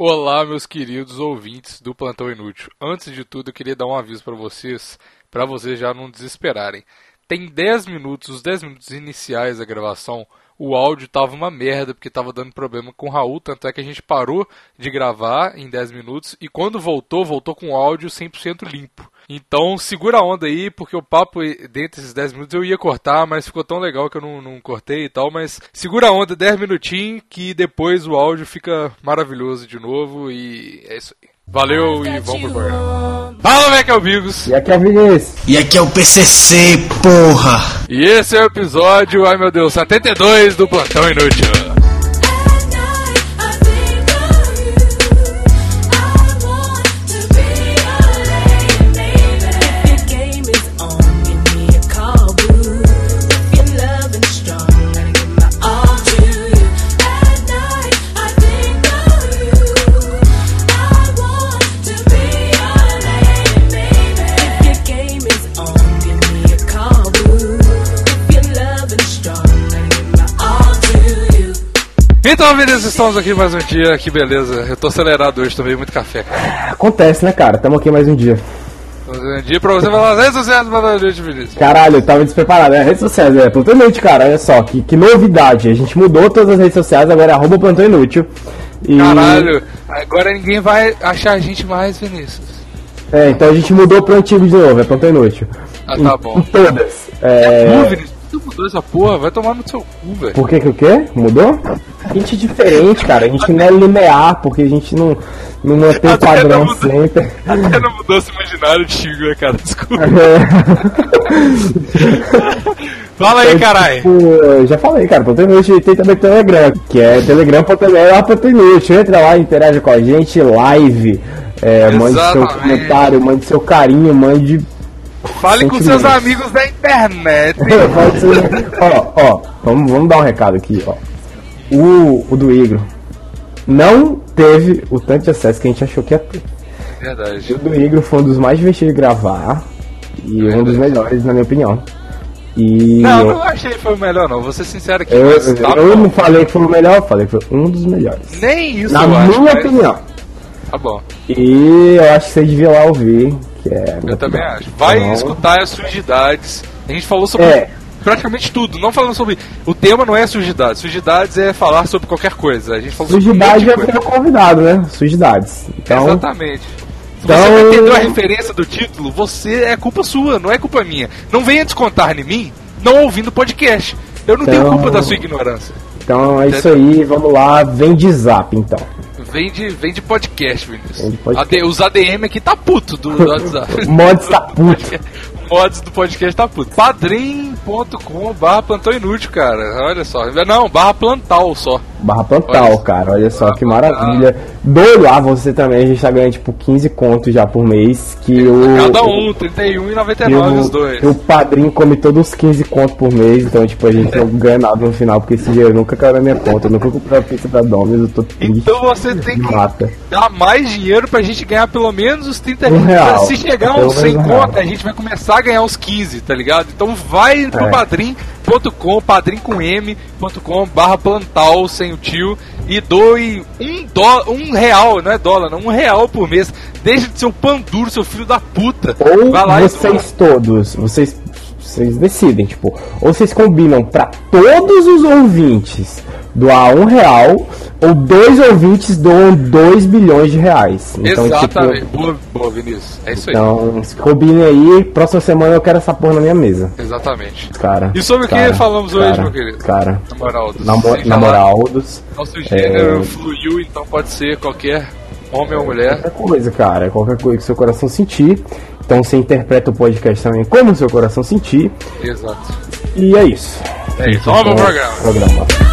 Olá, meus queridos ouvintes do Plantão Inútil. Antes de tudo, eu queria dar um aviso para vocês, para vocês já não desesperarem. Tem 10 minutos, os 10 minutos iniciais da gravação, o áudio tava uma merda, porque tava dando problema com o Raul, tanto é que a gente parou de gravar em 10 minutos e quando voltou, voltou com o áudio 100% limpo. Então segura a onda aí, porque o papo dentro desses 10 minutos eu ia cortar, mas ficou tão legal que eu não, não cortei e tal. Mas segura a onda 10 minutinhos, que depois o áudio fica maravilhoso de novo e é isso aí. Valeu e vamos pro programa. Fala, velho, que é o Bigos. E aqui é o Vinícius. E aqui é o PCC, porra. E esse é o episódio, ai meu Deus, 72 do Plantão Inútil. Então, beleza, estamos aqui mais um dia, que beleza. Eu tô acelerado hoje, tomei muito café. Acontece, né, cara? Tamo aqui mais um dia. Mais um dia pra você falar as redes sociais do noite, Vinícius. Caralho, eu tava despreparado, né? Redes sociais, é, Plantão Inútil, cara, olha só, que, que novidade. A gente mudou todas as redes sociais, agora é arroba Plantão Inútil. E... Caralho, agora ninguém vai achar a gente mais, Vinícius. É, então a gente mudou pro antigo de novo, é Plantão Inútil. Ah, tá bom. Em, todas. É... é Vinícius, tu mudou essa porra? Vai tomar no seu cu, velho. Por que que o quê? Mudou? A gente é diferente, cara. A gente não é linear, porque a gente não, não mantém Até padrão não mudou- sempre. Até não mudou esse imaginário de Chico, né, cara? Desculpa. Fala aí, Então, caralho. tipo, eu já falei, cara, Inútil tem também Telegram, que é telegram.me. Entra lá, interage com a gente, live, é, mande seu comentário, mande seu carinho, mande. Fale com seus amigos da internet. Ó, ó, vamos, vamos dar um recado aqui, ó. O, o do Igro não teve o tanto de acesso que a gente achou que ia ter. Verdade. O do Igro foi um dos mais divertidos de gravar e um dos melhores, na minha opinião. E Não, eu, não achei que foi o melhor, não. Vou ser sincero aqui. eu, tá eu não falei que foi o melhor, falei que foi um dos melhores. Nem isso Na eu acho. minha mas opinião. Tá bom. E eu acho que você devia lá ouvir, que é. Eu também acho. Vai Então, escutar as sujidades. A gente falou sobre É. praticamente tudo. Não falando sobre. O tema não é sujidades. Sujidades é falar sobre qualquer coisa. A gente falou sobre um Sujidade é pro convidado, né? Sujidades. Então, Exatamente. Se Então- você não entendeu a referência do título, você é culpa sua, não é culpa minha. Não venha descontar em mim não ouvindo o podcast. Eu não tenho Então- culpa da sua ignorância. então é isso aí, vamos lá, vem de zap então. Vem de, vem de podcast, Vinícius. Vem de podcast. AD os ADM aqui tá puto do, do WhatsApp. Mods tá puto. Mods do podcast tá puto. Padrim.com barra plantão inútil, cara. Olha só. Não, barra plantal só. Barra Plantal, Olha. cara, olha só que maravilha. Doe lá você também, a gente tá ganhando tipo 15 contos já por mês. Que o. Cada um, 31,99 que o, os dois. o padrinho come todos os 15 contos por mês, então tipo, a gente não ganha nada no final, porque esse dinheiro nunca caiu na minha conta. Eu nunca comprei a pizza da Dominus, eu tô triste. Então você tem que mata. dar mais dinheiro pra gente ganhar pelo menos os 30 Um real. Se chegar uns 100 menos um real. conto, a gente vai começar a ganhar uns 15, tá ligado? Então vai pro É. padrim.com, padrim com m.com, barra plantal sem o tio e doe um, dó, um real, não é dólar, não, um real por mês. Deixa de ser o pão duro, seu filho da puta. Ou vai lá e vocês todos, vocês, vocês decidem, tipo, ou vocês combinam pra todos os ouvintes doar um real, ou dois ouvintes doam 2 bilhões de reais. Então, Exatamente. tipo, Boa, boa, Vinícius. É isso aí. então, se combinem aí, próxima semana eu quero essa porra na minha mesa. Exatamente. Cara. E sobre o que cara, falamos hoje, cara, meu querido? Cara, Na moral, dos- na, mo- sem na falar- moral dos. Nosso gênero É. fluiu, então pode ser qualquer homem ou mulher. Qualquer coisa, cara. Qualquer coisa que seu coração sentir. Então você interpreta o podcast também como seu coração sentir. Exato. E é isso. É isso. Vamos pro Então, programa. programa.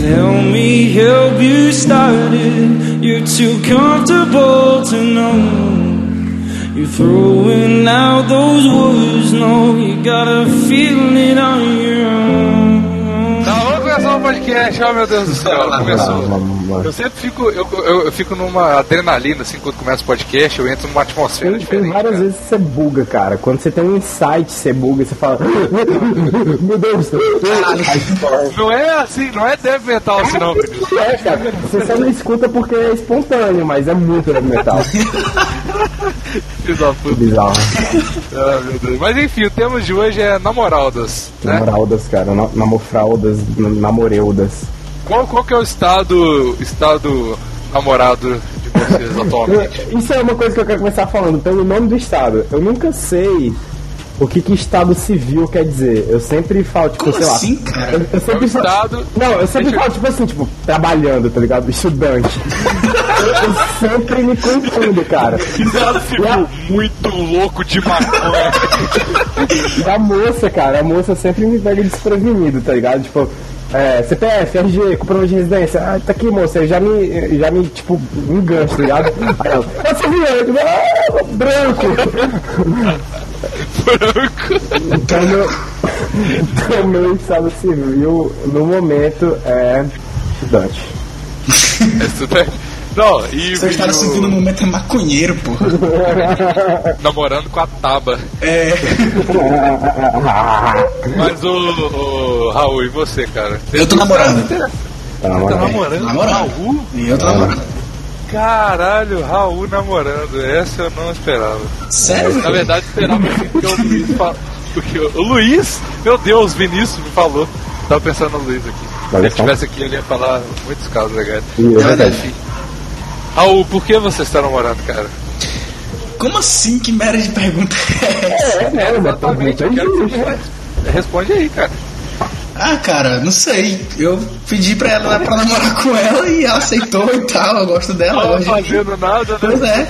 To help me help you started. You're too comfortable to know. You're throwing out those words. No, you gotta feel it on your own. O podcast, oh meu Deus do céu, começou. Eu sempre fico, eu, eu, eu fico numa adrenalina, assim, quando começa o podcast, eu entro numa atmosfera Tem, diferente. tem várias cara. vezes que você buga, cara. Quando você tem um insight, você buga, você fala. Meu Deus! Não é assim, não é death metal assim não, é, cara. Você só não escuta porque é espontâneo, mas é muito heavy metal. Bizarro. Ah. Mas enfim, o tema de hoje é namoraldas, né? Namoraldas, cara. na- Namorfraldas, na- Qual, qual que é o estado, estado namorado de vocês atualmente? Isso é uma coisa que eu quero começar falando, pelo nome do estado. Eu nunca sei o que, que estado civil quer dizer. Eu sempre falo, tipo, Como sei lá. assim, cara? Eu, eu É o sempre falo, estado... Não, eu sempre Deixa eu- falo, tipo assim, tipo, trabalhando, tá ligado? Estudante. eu, eu sempre me confundo, cara. Estado civil muito louco de maconha. E a moça, cara, a moça sempre me pega desprevenido, tá ligado? Tipo, é, CPF, RG, comprovante de residência. Ah, tá aqui, moça, eu já me, já me, tipo, me engancho, tá ligado? Aí ela, é civil, ah, branco. Então, meu, então, meu estado civil, no momento, é estudante. É estudante. Não, e Seu estado e o- civil no momento é maconheiro, porra. namorando com a Taba. É. Mas o, o Raul, e você, cara? Eu tô namorando. Tá, Tá namorado. namorando? namorando. Raul? E eu tô namorando. Caralho, Raul namorando. Essa eu não esperava. Sério? Na verdade, esperava assim, porque o Luiz falou. Porque o Luiz, meu Deus, Vinícius me falou. Tava pensando no Luiz aqui. Se ele estivesse aqui, ele ia falar muitos casos legais. Ih, é Mas, verdade. enfim. Raul, por que você está namorando, cara? Como assim? Que merda de pergunta é essa? É, mas tá Exatamente, eu quero que você responde aí, cara. Ah, cara, não sei. Eu pedi pra ela pra namorar com ela e ela aceitou e tal. Eu gosto dela. Não de... fazendo nada, né? Pois é.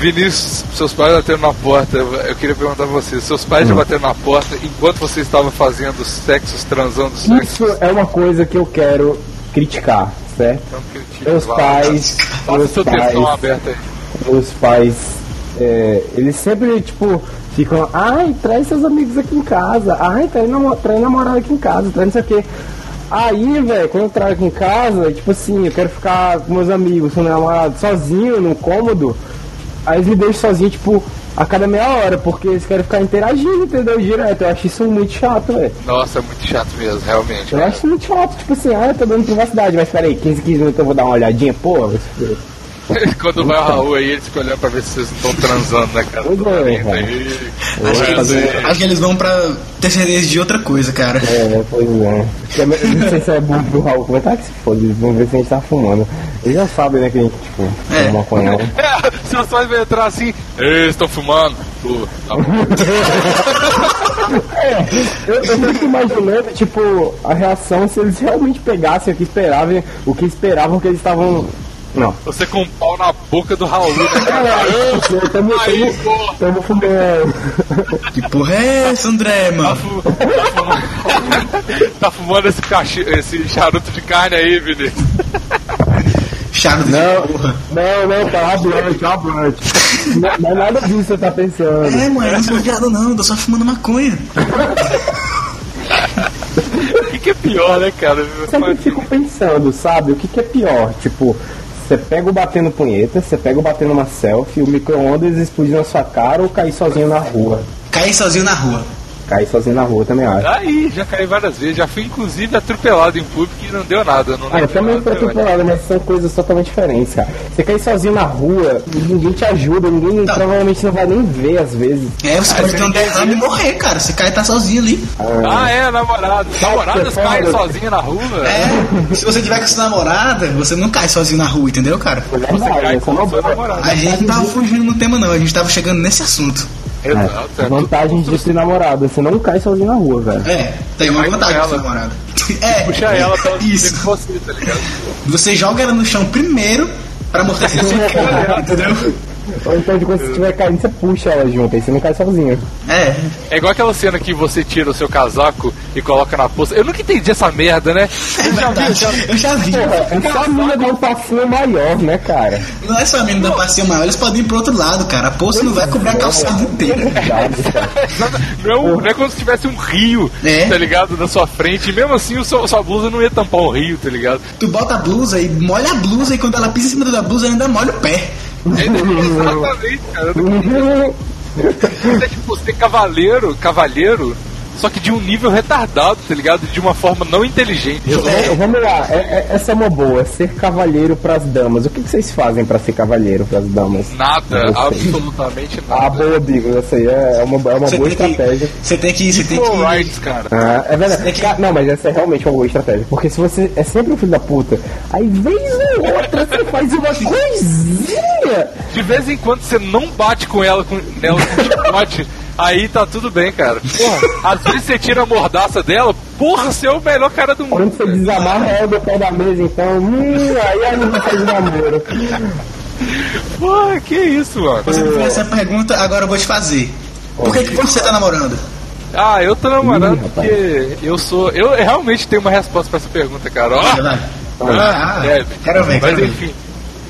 Vinícius, seus pais bateram na porta. Eu queria perguntar pra você: seus pais já bateram na porta enquanto você estava fazendo sexos, transando sexo? Isso é uma coisa que eu quero criticar, certo? Meus pais, meus textão pais, meus pais, é, eles sempre, tipo, ficam, ai, traz seus amigos aqui em casa, ai, traz, namo traz namorado aqui em casa, traz não sei o quê. Aí, velho, quando eu trago aqui em casa, tipo assim, eu quero ficar com meus amigos, com meu namorado, sozinho, no cômodo, aí eles me deixam sozinho, tipo, a cada meia hora, porque eles querem ficar interagindo, entendeu? Direto. Eu acho isso muito chato, velho. Nossa, é muito chato mesmo, realmente. Eu cara. acho muito chato, tipo assim, ah, eu tô dando privacidade, mas peraí, 15, 15 minutos eu vou dar uma olhadinha, pô. Quando vai o Raul aí, eles ficam olhando pra ver se vocês não estão transando, né, cara? Pois é, Acho que, eles, é, acho que eles vão pra ter certeza de outra coisa, cara. É, pois é. Não sei se é bom pro Raul comentar que se foda, eles vão ver se a gente tá fumando. Eles já sabem, né, que a gente, tipo, É. é. maconhão. É, seus pais vão entrar assim, eles estão fumando. Pô, tá bom. Eu, eu fico imaginando, tipo, a reação se eles realmente pegassem o que esperavam, o que esperavam que eles estavam. Não. Você com um pau na boca do Raul, né, cara? É, tamo, Aí, tamo, fumando. Que porra é essa, André, mano? fu- tá fumando, tá fumando esse, cachi, esse charuto de carne aí, Vinícius. De Não. porra. Não, não, tá uma blunt, uma blunt. Não, não é nada disso que você tá pensando. É, mano, eu não sou viado não, tô só fumando maconha. O que, que é pior, né, cara? sempre fico pensando, sabe? O que, que é pior? Tipo, você pega o batendo punheta, você pega o batendo uma selfie, o micro-ondas explodir na sua cara ou cair sozinho na rua. Caí sozinho na rua. Cair sozinho na rua também acho. Aí, já caí várias vezes. Já fui, inclusive, atropelado em público e não deu nada. Não Ah, eu também fui atropelado, mas são coisas totalmente diferentes, cara. Você cair sozinho na rua, ninguém te ajuda, ninguém Tá. provavelmente não vai nem ver às vezes. É, você pode ter um derrame e morrer, cara. Você cai e tá sozinho ali. Ah, é, namorado. Namoradas foda. caem sozinha na rua. É, se você tiver com sua namorada, você não cai sozinho na rua, entendeu, cara? É verdade, Cai com é uma sua namorada. A gente não tava fugindo no tema, não. A gente tava chegando nesse assunto. Exato. É, É, vantagens de ter namorada, você não cai sozinho na rua, velho. É, tem uma Vai vantagem sua ela. namorada. É, Puxa ela pra isso. com você, tá ligado? Você joga ela no chão primeiro pra amortecer seu corpo, entendeu? Ou então, de quando você estiver caindo, você puxa ela junto, aí você não cai sozinho. É. É igual aquela cena que você tira o seu casaco e coloca na poça. Eu nunca entendi essa merda, né? É verdade. Eu já vi. Porra, é só a mina dar um passinho maior, né, cara? Não é só a menina da passinho maior, eles podem ir pro outro lado, cara. A poça não vai cobrir a calçada inteira. Verdade, cara. Não, é um- não é como se tivesse um rio, É. tá ligado? Na sua frente. E mesmo assim, o seu, sua blusa não ia tampar o rio, tá ligado? Tu bota a blusa e molha a blusa e quando ela pisa em cima da blusa ainda molha o pé. Exatamente, cara. Eu não É tipo, você cavaleiro, cavalheiro, só que de um nível retardado, tá ligado? De uma forma não inteligente. Vamos- Vamos lá, é- é- essa é uma boa, ser cavalheiro pras damas. O que, que vocês fazem pra ser cavalheiro pras damas? Nada, absolutamente Ah, nada. boa, Bigo, essa aí é é uma, é uma boa tem que- estratégia. Você tem que. Você tem que. rights, cara. Ah, é verdade. Que- Não, mas essa é realmente uma boa estratégia. Porque se você é sempre um filho da puta, aí vez ou outra você faz uma coisinha. De vez em quando você não bate com ela, com, nela com chicote, aí tá tudo bem, cara. Porra, às vezes você tira a mordaça dela, porra, você é o melhor cara do mundo. Quando você desamarra ela do pé da mesa, então, hum, aí a gente faz namoro. Porra, que isso, mano. Você me fez essa pergunta, agora eu vou te fazer. Por que, que você tá namorando? Ah, eu tô namorando Ih, rapaz. porque eu sou. Eu realmente tenho uma resposta pra essa pergunta, cara. Ó, Vai. ah, é, quero ver, Mas quero ver. enfim,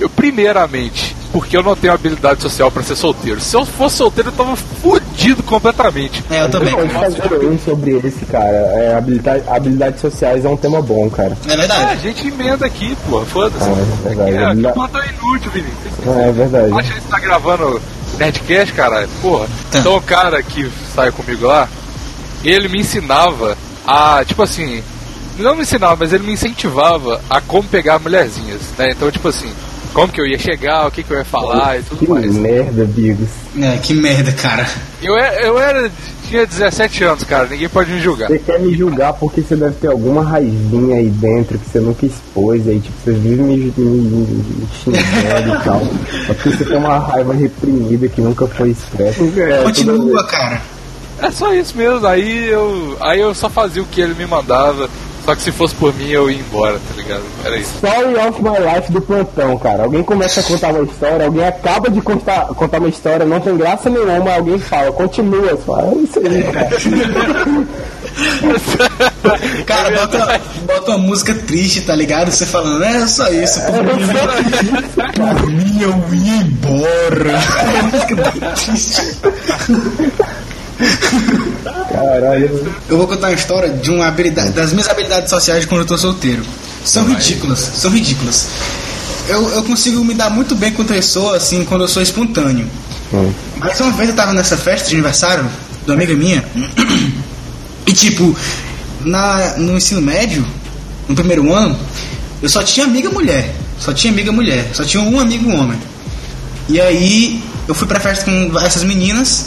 eu primeiramente, porque eu não tenho habilidade social pra ser solteiro. Se eu fosse solteiro, eu tava fudido completamente. É, eu também. Pode fazer um sobre esse, cara. É, habilidade, habilidades sociais é um tema bom, cara. É Ah, a verdade. gente emenda aqui, pô, foda-se. É, é verdade. É, plantão inútil, Vinícius. É verdade. Acha que você tá gravando Nerdcast, caralho? Porra. Tá. Então o cara que sai comigo lá, ele me ensinava a, tipo assim, não me ensinava, mas ele me incentivava a como pegar mulherzinhas, né? Então, tipo assim, como que eu ia chegar, o que que eu ia falar e Que tudo mais. merda, Bigos. É, que merda, cara. Eu, é- eu era, tinha 17 anos, cara, ninguém pode me julgar. Você quer me julgar porque você deve ter alguma raivinha aí dentro que você nunca expôs, aí tipo, você vive me, me, me xingando e tal. Só porque você tem uma raiva reprimida que nunca foi expressa. É, Continua, cara. É só isso mesmo, aí eu, aí eu só fazia o que ele me mandava, só que se fosse por mim eu ia embora, tá ligado? Era isso. Story of my life do plantão, cara. Alguém começa a contar uma história, alguém acaba de contar, contar uma história, não tem graça nenhuma, alguém fala, continua, fala, é isso aí, cara. Cara, bota, bota uma música triste, tá ligado? Você falando, é só isso. Por mim eu ia embora. Uma música triste. Caralho. Eu vou contar uma história de uma habilidade, das minhas habilidades sociais de quando eu tô solteiro. São ridículas, são ridículas. Eu, eu consigo me dar muito bem com pessoa, assim, quando eu sou espontâneo. Hum. Mas uma vez eu tava nessa festa de aniversário de uma amiga minha, e tipo, na, no ensino médio, no primeiro ano, eu só tinha amiga mulher. Só tinha amiga mulher. Só tinha um amigo homem. E aí eu fui pra festa com essas meninas.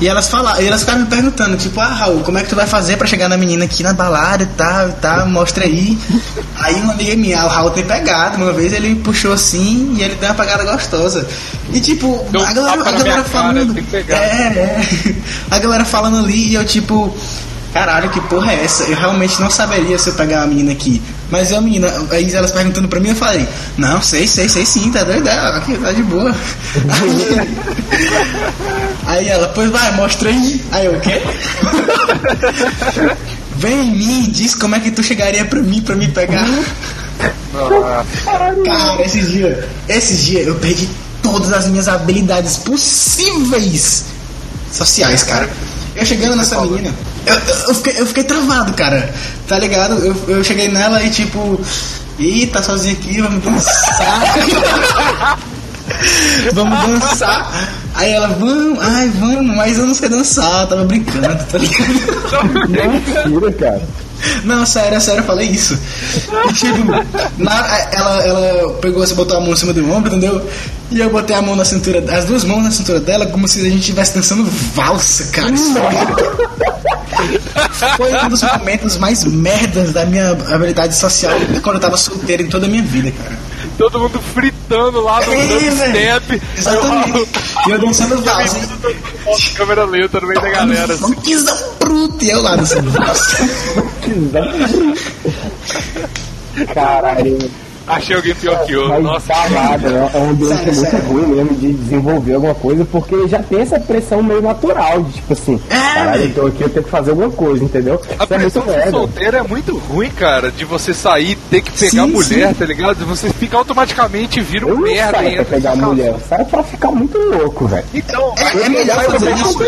E elas falaram, elas ficaram me perguntando, tipo, ah Raul, como é que tu vai fazer pra chegar na menina aqui na balada e tal, e tal, mostra aí. Aí uma amiga minha, ah, o Raul tem pegado, uma vez ele puxou assim e ele deu uma pegada gostosa. E tipo, Deu a galera, a galera cara, falando. pegar. É, é. A galera falando ali e eu tipo, caralho, que porra é essa? Eu realmente não saberia se eu pegar uma menina aqui. Mas a menina, aí elas perguntando pra mim, eu falei, não, sei, sei, sei sim, tá doida, aqui tá de boa. Aí ela, pois vai, mostra aí. Aí eu, o quê? Vem em mim, diz como é que tu chegaria pra mim, pra me pegar. Cara, esses dias, esses dias eu perdi todas as minhas habilidades possíveis sociais, cara. Eu chegando nessa menina, eu, eu, fiquei, eu fiquei travado, cara. Tá ligado? Eu, eu cheguei nela e tipo, ih, tá sozinha aqui, vamos dançar. vamos dançar. Aí ela, vamos, ai, vamos, mas eu não sei dançar, tava brincando, tá ligado? Mentira, cara. Não, sério, sério, eu falei isso. E, tipo, na- ela, ela pegou, você botou a mão em cima do ombro, entendeu? E eu botei a mão na cintura, as duas mãos na cintura dela, como se a gente estivesse dançando valsa, cara. Foi um dos momentos mais merdas da minha habilidade social quando eu tava solteiro em toda a minha vida, cara. Todo mundo fritando lá no É, dubstep. Exatamente. E eu dançando valsa. hein? Câmera lenta no meio da galera. assim. Funkzão bruto. E eu lá dançando valsa. Caralho. Achei alguém pior que eu. Mas Nossa, tá nada, é é um ambiente Sério, muito sério. ruim mesmo de desenvolver alguma coisa, porque já tem essa pressão meio natural, de tipo assim, É, caralho, tô aqui, eu tenho que fazer alguma coisa, entendeu? A Isso é pressão muito de solteiro é muito ruim, cara. De você sair, ter que pegar Sim, mulher, sim. tá ligado? Você fica automaticamente vira um não merda saio pra pegar mulher, eu saio pra ficar muito louco, velho. Então, É, é melhor fazer isso.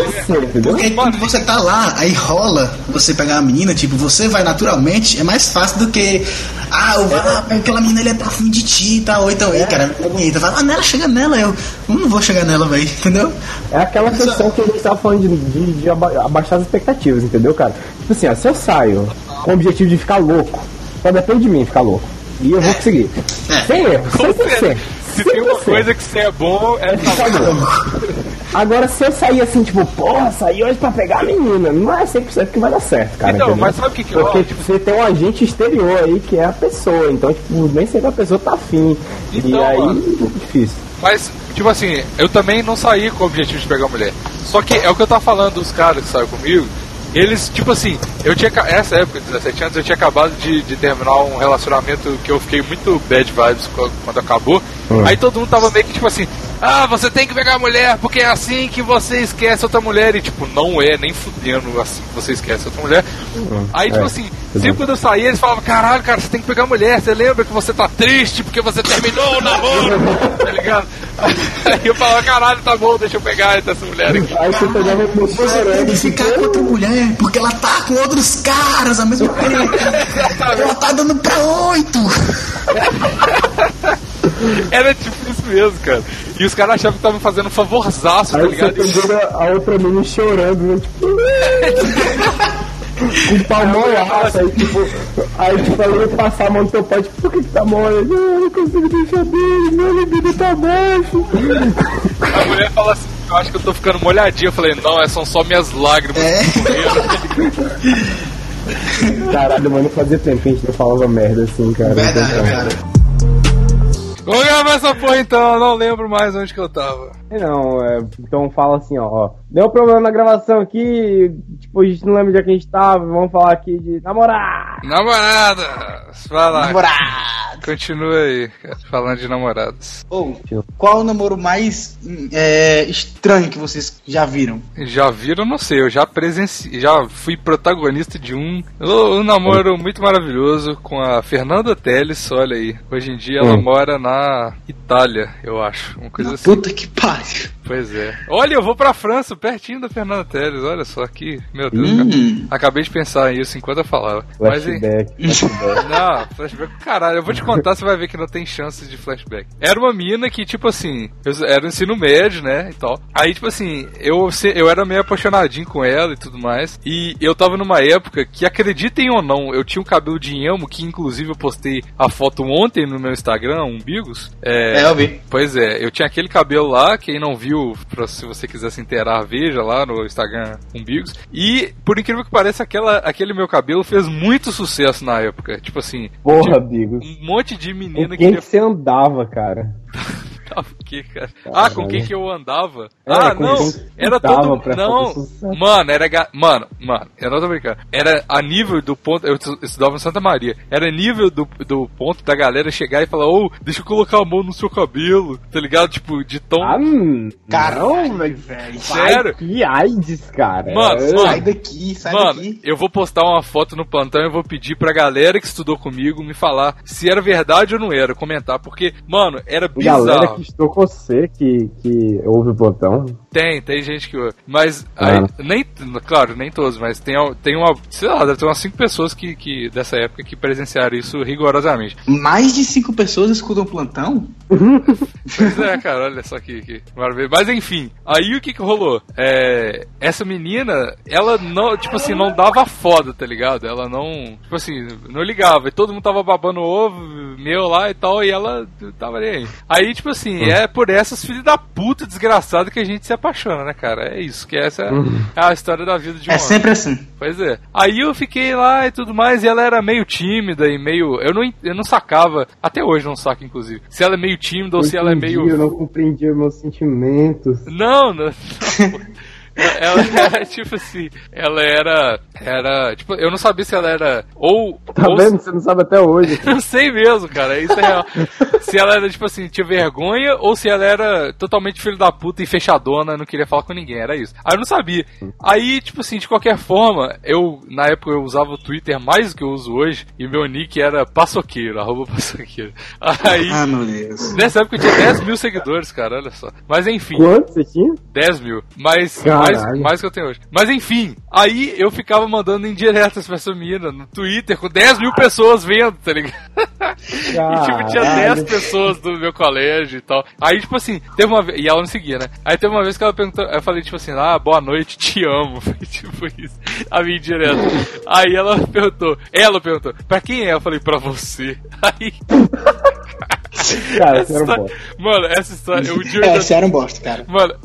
Porque quando você tá lá, aí rola você pegar uma menina, tipo, você vai naturalmente, é mais fácil do que. Ah, eu vou lá, aquela menina ele é tá afim de ti e tal. Ou então, ei, cara, é bonita. Vai lá nela, chega nela. Eu, eu não vou chegar nela, velho. Entendeu? É aquela questão que a gente tava falando de, de, de aba- abaixar as expectativas, entendeu, cara? Tipo assim, ó, se eu saio com o objetivo de ficar louco, só depende de mim ficar louco. E eu vou conseguir. É. Sem erro, 100%. certeza. Se tem uma 100%. coisa que você é bom, é Ficar louco. Agora, se eu sair assim, tipo, porra, saí hoje pra pegar a menina, não é 100% que vai dar certo, cara. Então, entendeu? mas sabe o que que Porque, tipo, você tem um agente exterior aí que é a pessoa, então, tipo, nem sempre a pessoa tá afim. e Então, aí, mano. é muito difícil. Mas, tipo assim, eu também não saí com o objetivo de pegar mulher. Só que é o que eu tava falando dos caras que saíram comigo. Eles, tipo assim, eu tinha. Essa época, 17 anos, eu tinha acabado de, de terminar um relacionamento que eu fiquei muito bad vibes quando, acabou. Aí todo mundo tava meio que tipo assim: Ah, você tem que pegar a mulher, porque é assim que você esquece outra mulher. E tipo, não é nem fudendo assim que você esquece outra mulher. Aí, tipo é. assim, sempre quando eu saía, eles falavam: Caralho, cara, você tem que pegar a mulher. Você lembra que você tá triste porque você terminou o namoro? tá ligado? Aí eu falava: Caralho, tá bom, deixa eu pegar essa mulher aqui. Aí você pegava Você tem que ficar com outra mulher, porque ela tá com outros caras ao mesmo tempo. ela tá dando pra oito. Era tipo isso mesmo, cara. E os caras achavam que estavam fazendo um favorzaço, tá Aí você ligado? pegou a outra menina chorando, né? Tipo. Com o pau molhaço, aí tipo, aí tipo, ela ia passar a mão no teu pai, tipo, por que que tá mole? Não, eu não consigo deixar dele, meu libido tá baixo. A mulher fala assim, eu acho que eu tô ficando molhadinho. Eu falei, não, é, são só minhas lágrimas É. Caralho, mano, fazia tempo que a gente não falava merda assim, cara. Verdade, cara. Vamos gravar essa porra então, eu não lembro mais onde que eu tava. Não, é, então fala assim, ó, ó. Deu problema na gravação aqui, tipo, a gente não lembra onde é a gente tava, vamos falar aqui de namorar. Namoradas! Vai lá, Namorado. continua aí, falando de namoradas. Ô, qual é o namoro mais é, estranho que vocês já viram? Já viram, não sei, eu já presenciei, já fui protagonista de um, um namoro muito maravilhoso com a Fernanda Teles, olha aí. Hoje em dia ela Hum. mora na Itália, eu acho, uma coisa assim. Puta que pariu. much. Pois é. Olha, eu vou pra França, pertinho da Fernanda Teles, olha só aqui, meu Deus, Hum. cara. Acabei de pensar nisso enquanto eu falava. Mas, hein, Flashback, flashback. não, flashback, caralho, eu vou te contar, você vai ver que não tem chances de flashback. Era uma mina que, tipo assim, eu, era no ensino médio, né, e tal. Aí, tipo assim, eu, eu era meio apaixonadinho com ela e tudo mais. E eu tava numa época que, acreditem ou não, eu tinha um cabelo de emo, que inclusive eu postei a foto ontem no meu Instagram, umbigos. É, É, eu vi. Pois é, eu tinha aquele cabelo lá, quem não viu, pra- se você quiser se inteirar, veja lá no Instagram Umbigos. E, por incrível que pareça, aquela, aquele meu cabelo fez muito sucesso na época. Tipo assim, Porra, Bigo. um monte de menina quem queria que você andava, cara? Ah, o que, cara? Ah, com quem que eu andava? É, ah, não, era todo Não, mano, era. ga- Mano, mano, eu não tô brincando. Era a nível do ponto. Eu estu- estudava em Santa Maria. Era nível do, do ponto da galera chegar e falar: Ô, deixa eu colocar a mão no seu cabelo, tá ligado? Tipo, de tom. Ah, hum, Caralho, não, velho. Sério? Que AIDS, cara. Mano, É, mano. Sai daqui, sai Mano, daqui. eu vou postar uma foto no plantão e eu vou pedir pra galera que estudou comigo me falar se era verdade ou não era, comentar, porque, mano, era bizarro. Galera que estou com você, que, que ouve o botão. Tem, tem gente que. Mas. Aí, Claro. nem, claro, nem todos, mas tem, tem uma. Sei lá, deve ter umas 5 pessoas que, que, dessa época que presenciaram isso rigorosamente. Mais de cinco pessoas escutam o plantão? Pois é, cara, olha só que, que maravilha. Mas enfim, aí o que que rolou? É, essa menina, ela não, tipo assim, não dava foda, tá ligado? Ela não, tipo assim, não ligava. E todo mundo tava babando ovo meu lá e tal, e ela tava nem aí. Aí, tipo assim, é por essas filhas da puta desgraçada que a gente se apaixona, né, cara? É isso, que essa é a história da vida de um É homem. sempre assim. Pois é. Aí eu fiquei lá e tudo mais, e ela era meio tímida e meio. Eu não, eu não sacava, até hoje não saco, inclusive, se ela é meio tímida ou se ela é meio. Eu não compreendi meus sentimentos. Não, não. não. ela era, tipo assim, ela era. Era. Tipo, eu não sabia se ela era. Ou. Tá ou vendo? Você não sabe até hoje. não sei mesmo, cara. Isso é real. se ela era, tipo assim, tinha vergonha ou se ela era totalmente filho da puta e fechadona, não queria falar com ninguém. Era isso. Aí eu não sabia. Aí, tipo assim, de qualquer forma, eu, na época, eu usava o Twitter mais do que eu uso hoje e meu nick era paçoqueiro, arroba paçoqueiro. Aí. Ah, meu Deus. Nessa época eu tinha 10 mil seguidores, cara, olha só. Mas enfim. Quanto você tinha? 10 mil. Caralho. Mais, mais que eu tenho hoje. Mas enfim, aí eu ficava mandando indiretas pra essa menina no Twitter com 10 mil pessoas vendo, tá ligado? E tipo, tinha Caralho. 10 pessoas do meu colégio e tal. Aí, tipo assim, teve uma vez. E ela não seguia, né? Aí teve uma vez que ela perguntou. Eu falei, tipo assim, ah, boa noite, te amo. Foi tipo isso. A minha indireta. Aí ela perguntou. Ela perguntou, pra quem é? Eu falei, pra você. Aí. Cara, essa você era um bosta. Mano, essa história. Um dia eu É, ainda era um bosta, cara. Mano,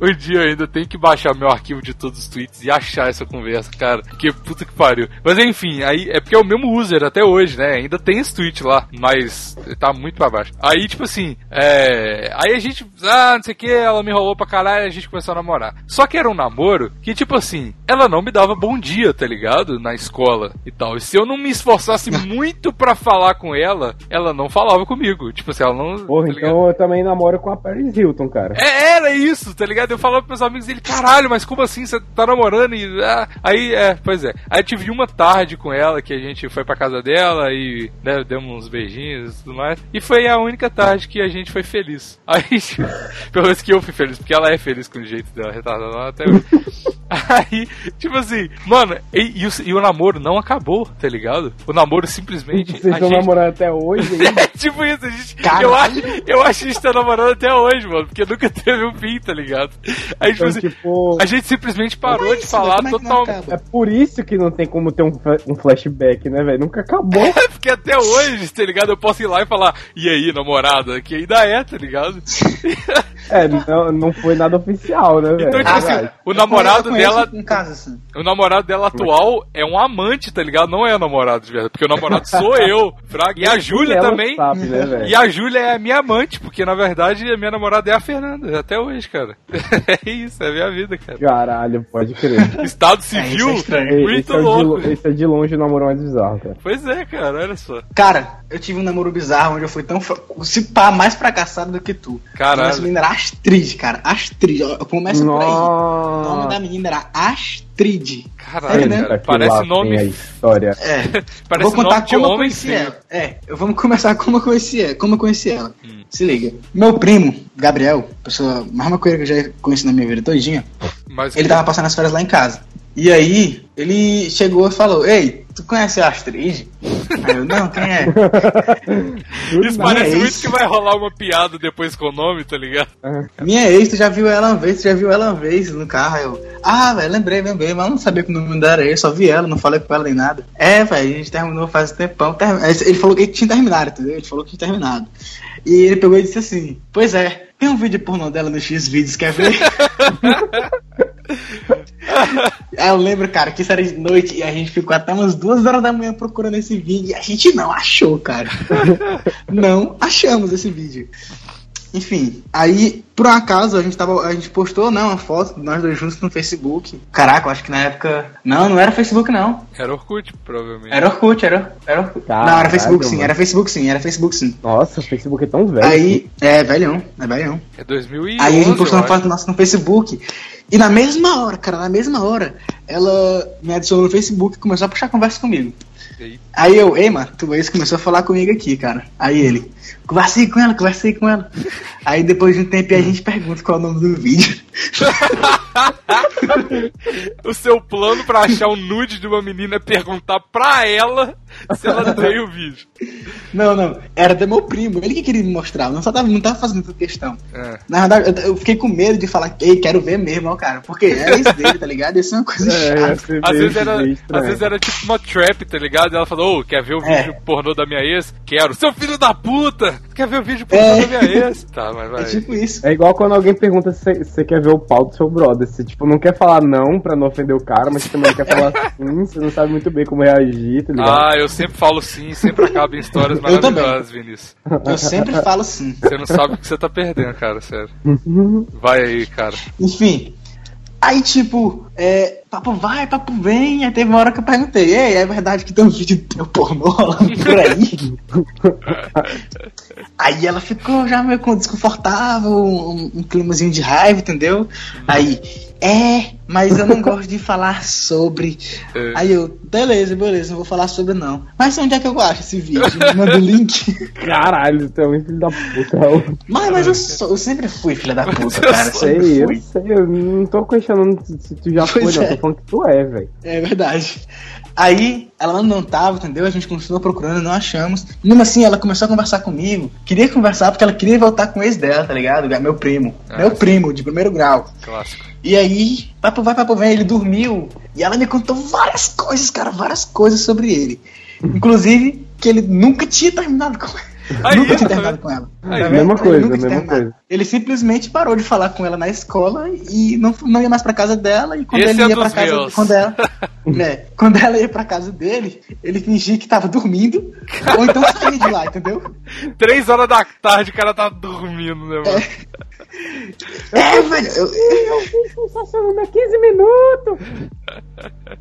um dia eu ainda tenho que baixar meu arquivo de todos os tweets e achar essa conversa, cara. Que puta que pariu. Mas enfim, aí é porque é o mesmo user até hoje, né? Ainda tem esse tweet lá, mas tá muito pra baixo. Aí, tipo assim, é. Aí a gente, ah, não sei o que, ela me enrolou pra caralho e a gente começou a namorar. Só que era um namoro que, tipo assim, ela não me dava bom dia, tá ligado? Na escola e tal. E se eu não me esforçasse muito pra falar com ela, ela não falava comigo. Tipo assim, ela não. Porra, tá então eu também namoro com a Paris Hilton, cara. É, era isso, tá ligado? Eu falava pros meus amigos dele, caralho, mas como assim? Você tá namorando e. ah?" Aí, é, pois é. Aí eu tive uma tarde com ela que a gente foi pra casa dela e, né, demos uns beijinhos e tudo mais. E foi a única tarde que a gente foi feliz. Aí, tipo, pelo menos que eu fui feliz, porque ela é feliz com o jeito dela, retardada até hoje. Aí, tipo assim, mano, e, e o, e o namoro não acabou, tá ligado? O namoro simplesmente. Vocês estão gente- namorando até hoje ainda? É tipo isso, a gente, eu, acho, eu acho que a gente tá namorando até hoje, mano, porque nunca teve um fim, tá ligado? Aí, tipo Então, assim, tipo, a gente simplesmente parou é de isso, falar velho? Como é que não total. acaba? é por isso que não tem como ter um, um flashback, né, velho? Nunca acabou. Porque até hoje, tá ligado? Eu posso ir lá e falar, e aí, namorada? Que ainda é, tá ligado? É, não, não foi nada oficial, né, velho? Então, tipo Ah, assim, velho. o namorado Eu dela. Em casa, assim. O namorado dela atual é um amante, tá ligado? Não é o namorado de verdade, porque o namorado sou eu, Fraga. E a Júlia também. Sabe, né? E a Júlia é a minha amante, porque na verdade a minha namorada é a Fernanda, até hoje, cara. É isso, é a minha vida, cara. Caralho, pode crer. Estado é civil, estranho. Ei, muito esse, é o de, louco. esse é de longe o namoro mais bizarro, cara. Pois é, cara, olha só. Cara, eu tive um namoro bizarro onde eu fui tão. Se pá, mais fracassado do que tu. Caralho. Era Astrid, cara. Astrid. ó, Começa por aí. O nome da menina era Astrid. Caralho, É, né? cara, que parece vem a nome. história. É. Parece vou contar nome de como eu homem conheci ela. É, eu vamos começar como eu conheci ela. Como eu conheci ela. Hum. Se liga. Meu primo, Gabriel, pessoa mais maconheira que eu já conheci na minha vida todinha, Mas ele tava passando as férias lá em casa. E aí, ele chegou e falou: Ei, tu conhece a Astrid? Aí eu, não, quem é? Isso Não, parece é muito que vai rolar uma piada depois com o nome, tá ligado? Minha ex, tu já viu ela uma vez, tu já viu ela uma vez no carro? Aí Eu, ah, velho, lembrei, lembrei, mas eu não sabia que o nome dela era ele, só vi ela, não falei com ela nem nada. É, velho, a gente terminou faz um tempão. termi- Ele falou que tinha terminado, entendeu? Ele falou que tinha terminado. E ele pegou e disse assim: Pois é, tem um vídeo pornô dela no X vídeos, quer ver? Eu lembro, cara, que isso era de noite e a gente ficou até umas duas horas da manhã procurando esse vídeo e a gente não achou, cara. não achamos esse vídeo. Enfim, aí, por um acaso, a gente, tava, a gente postou, né, uma foto de nós dois juntos no Facebook. Caraca, eu acho que na época... Não, não era Facebook, não. Era Orkut, provavelmente. Era Orkut, era, era Orkut. não, era Facebook sim, mano. era Facebook sim, era Facebook sim. Nossa, o Facebook é tão velho. Aí, é, velhão, é velhão. É 2011. Aí a gente postou uma foto nossa no Facebook. E na mesma hora, cara, na mesma hora, ela me adicionou no Facebook e começou a puxar conversa comigo. Eita. Aí eu, ei, mano, tu ex começou a falar comigo aqui, cara. Aí ele, conversei com ela, conversei com ela. Aí depois de um tempo a gente pergunta qual é o nome do vídeo. O seu plano pra achar um nude de uma menina é perguntar pra ela se ela tem o vídeo. Não, não, era do meu primo, ele que queria me mostrar, não só tava, não tava fazendo essa questão. É. Na verdade, eu, eu fiquei com medo de falar, ei, quero ver mesmo, ó, cara, porque era isso dele, tá ligado? Isso é uma coisa É, ia chata. Às vezes, era, às estranho. vezes era tipo uma trap, tá ligado? E ela falou, ô, quer ver o É. vídeo pornô da minha ex? Quero. Seu filho da puta! Quer ver o vídeo pornô É. da minha ex? Tá, mas vai. É tipo isso. É igual quando alguém pergunta se você- quer ver o pau do seu brother. Você, tipo, não quer falar não pra não ofender o cara, mas você também quer falar sim, você não sabe muito bem como reagir, tá ligado? Ah, eu sempre falo sim, sempre acaba em histórias maravilhosas, Vinícius. Eu sempre falo sim. Você não sabe o que você tá perdendo, cara, sério. Vai aí, cara. Enfim, Aí, tipo, é, papo vai, papo vem. Aí teve uma hora que eu perguntei: Ei, é verdade que tem um vídeo teu pornô por aí? aí ela ficou já meio desconfortável, um, um climazinho de raiva, entendeu? Aí, é, mas eu não gosto de falar sobre. É. Aí eu, beleza, beleza, não vou falar sobre não. Mas onde é que eu acho esse vídeo? Me manda o link. Caralho, tu é um filho da puta. Mas, mas eu, sou- eu sempre fui filha da puta, Eu cara. Sei, Sempre eu sei, eu não tô questionando se tu já foi, Pois não, é. tô falando que tu é, velho. É verdade. Aí, ela não tava, entendeu? A gente continuou procurando, não achamos. Mesmo assim, ela começou a conversar comigo. Queria conversar porque ela queria voltar com o ex dela, tá ligado? Meu primo. Ah, meu sim. primo, de primeiro grau. Clássico. E aí, papo vai, papo vem, ele dormiu. E ela me contou várias coisas, cara, várias coisas sobre ele. Inclusive, que ele nunca tinha terminado com ela. Aí, nunca tinha tá terminado com ela. Aí, Tá mesma coisa, Ele nunca tinha mesma terminado. coisa. Ele simplesmente parou de falar com ela na escola e não, não ia mais pra casa dela. E quando Esse ele é ia pra casa. meus. Quando ela, né, quando ela ia pra casa dele, ele fingia que tava dormindo. ou então saía de lá, entendeu? Três horas da tarde o cara tá dormindo, né, mano? É, velho. eu- Sensacional, 15 minutos!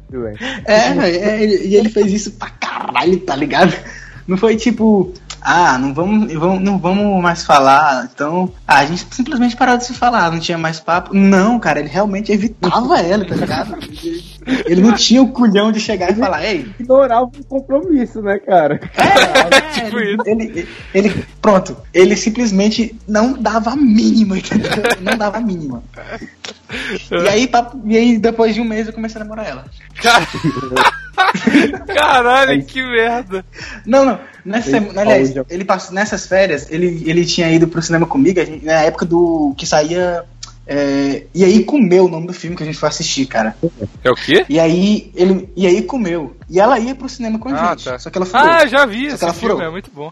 Tudo bem. É, velho, é, e ele fez isso pra caralho, tá ligado? Não foi tipo, ah, não vamos, vamos- não vamos mais falar, então. Ah, a gente simplesmente parou de se falar, não tinha mais papo. Não, cara, ele realmente evitava ela, tá ligado? Ele não tinha o culhão de chegar e falar, ei, Ignorar o compromisso, né, cara? é, Tipo ele, isso. ele, ele- pronto, ele simplesmente não dava a mínima, entendeu? Não dava a mínima. E aí, papo- e aí, depois de um mês, eu comecei a namorar ela. Cara- Caralho, que merda. Não, não. Nessa semana, aliás, ele passou nessas férias, ele, ele tinha ido pro cinema comigo, gente- na época do que saía. É, e aí comeu o nome do filme que a gente foi assistir, cara. É o quê? E aí ele e aí comeu. E ela ia pro cinema com a Ah, gente. tá. Só que ela furou. Ah, já vi Só esse que ela filme, furou. é muito bom.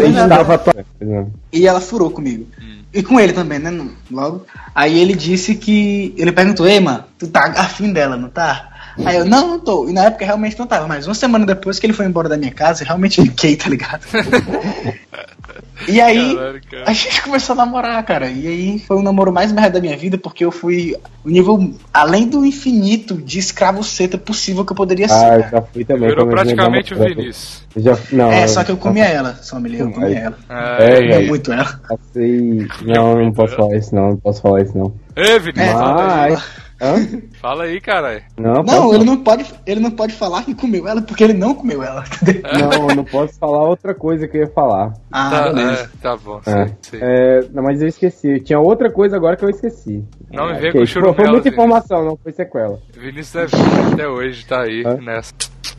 Ele estava atuando. E ela furou comigo. Hum. E com ele também, né? Logo. Aí ele disse que. Ele perguntou, ei, mano, tu tá afim dela, não tá? Aí eu, não, não tô. E na época realmente não tava. Mas uma semana depois que ele foi embora da minha casa, eu realmente fiquei, tá ligado? e aí. Caralho, cara. A gente começou a namorar, cara. E aí foi o namoro mais merda da minha vida, porque eu fui o nível além do infinito de escravo seta possível que eu poderia ser. Ah, eu cara. já fui também. Virou praticamente o. Vinícius. Já, não, É, só que eu comia ela, Sommelier, eu comia ela. Ah, É, Eu comia velho. muito ela. Passei. Não, não posso falar isso não, não posso falar isso não. Vinícius, É, aí. Mas. Hã? Fala aí, caralho. Não, Não, posso ele não pode, ele não pode falar que comeu ela porque ele não comeu ela? Não, eu não posso falar outra coisa que eu ia falar. Ah, Tá, beleza. é, tá bom, É. sei, sei. É, não, mas eu esqueci. Tinha outra coisa agora que eu esqueci. Não me Ah, vem ok. com Foi- churumelo, Foi muita informação, não foi sequela. Vinícius é virgem até hoje, tá aí Hã? nessa.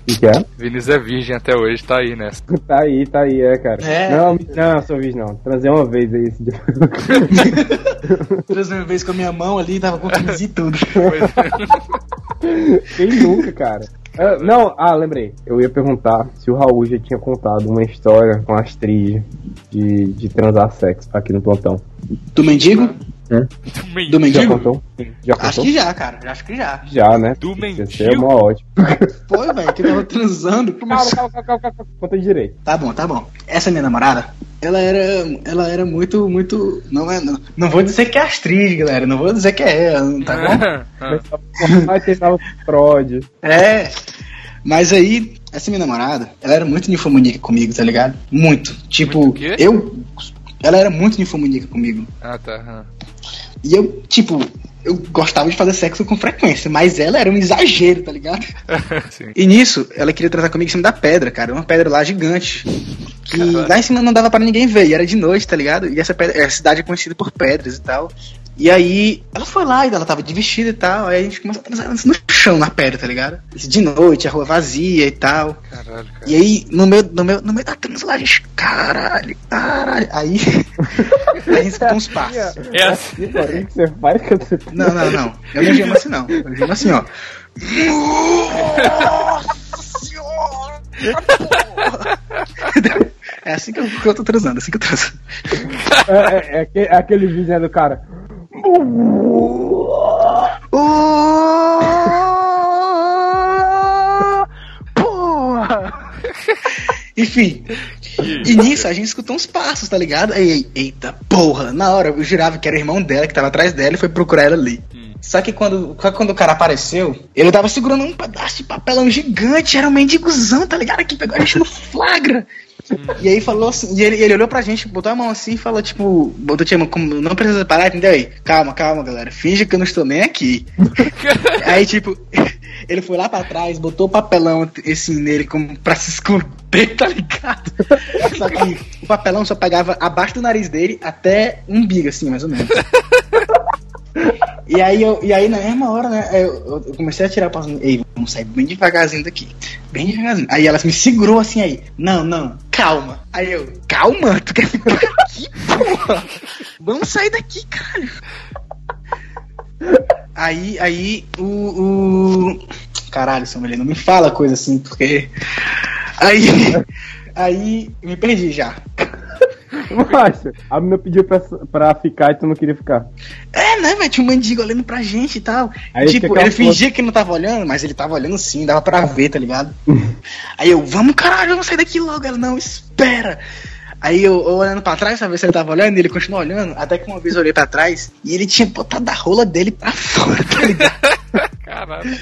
O que é? Vinícius é virgem até hoje, tá aí nessa. Tá aí, tá aí, é, cara. É. Não, não, sou virgem não. Transei uma vez aí esse dia. Três vezes com a minha mão ali, tava com camisinha e tudo. Quem nunca, cara? Ah, não, ah, lembrei. Eu ia perguntar se o Raul já tinha contado uma história com a Astrid de, de transar sexo aqui no plantão. Do mendigo? Hã? Do Do mendigo. Já mendigo? contou? Já contou? Acho que já, cara. Acho que já. Já, né? Do mendigo? é mó ótimo. Foi, velho, que tava transando. Calma, calma, calma, calma, calma. Conta direito. Tá bom, tá bom. Essa minha namorada, ela era, ela era muito, muito. Não, é, não, não vou dizer que é Astrid, galera. Não vou dizer que é ela, tá bom? Vai tentar o Freud. É. Mas aí, essa minha namorada, ela era muito ninfomaníaca comigo, tá ligado? Muito. Tipo, Muito eu. Ela era muito ninfomaníaca comigo. ah, tá. E eu, tipo, eu gostava de fazer sexo com frequência, mas ela era um exagero, tá ligado? Sim. E nisso, ela queria tratar comigo em cima da pedra, cara. Uma pedra lá gigante. Que Caralho. lá em cima não dava pra ninguém ver, e era de noite, tá ligado? E essa pedra, a cidade é conhecida por pedras e tal. E aí, ela foi lá e ela tava de vestido e tal. Aí a gente começou a transar no chão, na pedra, tá ligado? Isso de noite, a rua vazia e tal. Caralho, cara. E aí, no meio, no meio, no meio da transa lá, a gente, caralho, caralho. Aí, a gente escutou uns passos. É assim. Que você faz quando você tá Não, não, não. Eu não gemo assim, não. Eu gemo assim, ó. Nossa senhora! porra! É assim que eu, que eu tô transando, assim que eu transo. É, é, é é aquele vídeo né, do cara. Porra! Enfim. E nisso a gente escutou uns passos, tá ligado? Aí, eita porra, na hora eu jurava que era o irmão dela que tava atrás dela e foi procurar ela ali. Hum. Só que quando, quando o cara apareceu, ele tava segurando um pedaço de papelão gigante, era um mendigozão, tá ligado? Que pegou a gente no flagra. E aí falou assim, e ele, ele olhou pra gente, botou a mão assim e falou, tipo, botou tipo, como não precisa parar, entendeu? Aí, calma, calma, galera, finge que eu não estou nem aqui. aí, tipo, ele foi lá pra trás, botou o papelão assim nele como pra se esconder, tá ligado? Só que o papelão só pegava abaixo do nariz dele até um umbigo, assim, mais ou menos. E aí, eu, e aí na mesma hora, né, eu, eu comecei a tirar pra Ei, vamos sair bem devagarzinho daqui. Bem devagarzinho. Aí ela me segurou assim aí. Não, não, calma. Aí eu, calma, tu quer ficar aqui, porra? Vamos sair daqui, caralho. Aí, aí, o. o... Caralho, Samuel, não me fala coisa assim, porque. Aí. Aí, me perdi já. Macho, a menina pediu pra, pra ficar e tu não queria ficar. É, né, velho? Tinha um mendigo olhando pra gente e tal. Aí tipo, ele fingia que não tava olhando, mas ele tava olhando sim, dava pra ver, tá ligado? Aí eu, vamos caralho, vamos sair daqui logo. Ela, não, espera. Aí eu, eu olhando pra trás pra ver se ele tava olhando, e ele continuou olhando, até que uma vez eu olhei pra trás e ele tinha botado a rola dele pra fora, tá ligado? Caralho.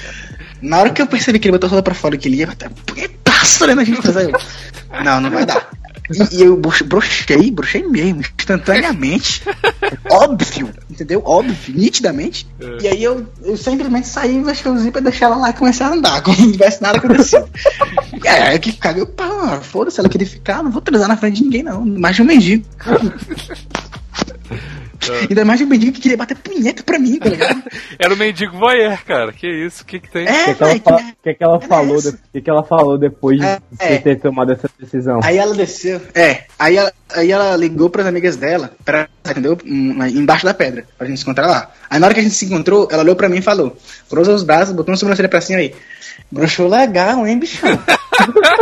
Na hora que eu percebi que ele botou a rola pra fora que ele ia bater punhetaço olhando a gente eu, não, não vai dar. E, e eu broche- brochei, brochei mesmo, instantaneamente. óbvio, entendeu? Óbvio, nitidamente. E aí eu, eu simplesmente saí, baixei o zíper, deixei ela lá e comecei a andar, como se não tivesse nada acontecido. Aí eu que caguei, eu, pá, foda-se, ela queria ficar, não vou transar na frente de ninguém, não. Mais de um mendigo. Ainda mais de um mendigo que queria bater punheta pra mim, tá ligado? Era o mendigo voyeur, cara. Que isso? O que que tem? O É, que, que, ela, fa- que- que, ela é falou de- que, que ela falou depois de É, você é. ter tomado essa decisão? Aí ela desceu. É, aí ela, aí ela ligou pras amigas dela, pra, entendeu? Hum, Embaixo da pedra, pra gente se encontrar lá. Aí na hora que a gente se encontrou, ela olhou pra mim e falou: cruza os braços, botou uma sobrancelha pra cima aí. Broxou legal, hein, bichão?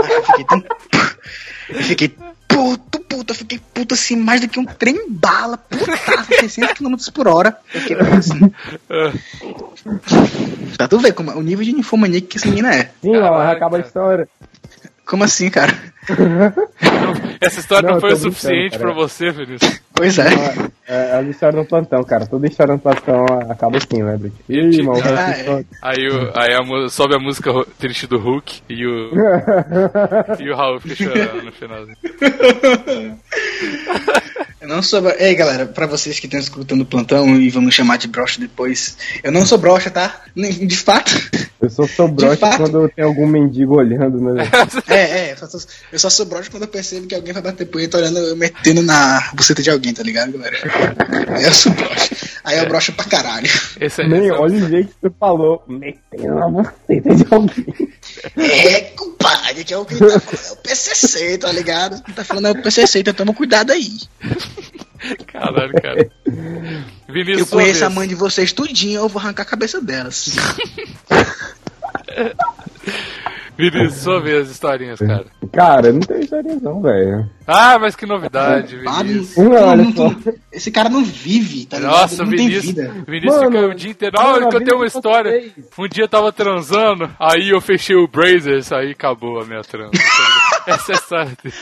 Eu fiquei tão. Eu fiquei puto, puto, eu fiquei puto assim, mais do que um trem bala, putaço, 600 km por hora. Fiquei assim. Pra tu ver como, o nível de ninfomania que essa menina é. Sim, ela acaba a história. Como assim, cara? Essa história não, Não, foi o suficiente cara. pra você, Vinícius. Pois é. É, as histórias no plantão, cara. Toda história no plantão acaba assim, né, Brito? Ih, irmão, ah, essa história- Aí, o, aí a sobe a música triste do Hulk e o, e o Raul fica chorando no finalzinho. Eu não sou. Ei, galera, pra vocês que estão escutando o plantão e vão me chamar de brocha depois, eu não sou brocha, tá? De fato. Eu sou sou broche fato. quando tem algum mendigo olhando, né? É, é, eu só, sou- eu só sou brocha quando eu percebo que alguém vai bater punheta olhando, eu metendo na buceta de alguém, tá ligado, galera? Aí eu sou brocha. Aí eu brocho pra caralho. Esse é, Nem olha o jeito que tu falou. Metendo na buceta de alguém. É, compadre, que é o que tá falando, é o PCC, tá ligado? Quem tá falando é o PCC, então toma cuidado aí. Caralho, cara. Vinícius, Eu conheço a mãe de vocês tudinho, eu vou arrancar a cabeça delas. Vinícius, sua vez, historinhas, cara. Cara, não tem história não, velho. Ah, mas que novidade, Vinícius. Não, olha não- só. não- esse cara não vive, tá ligado? Nossa, Ele não tem Vinícius, vida. Vinícius Mano, fica o dia inteiro. mano, Ah, a eu vida uma história. Um dia eu tava transando, aí eu fechei o Brazers, aí acabou a minha transa. Essa é a história dele.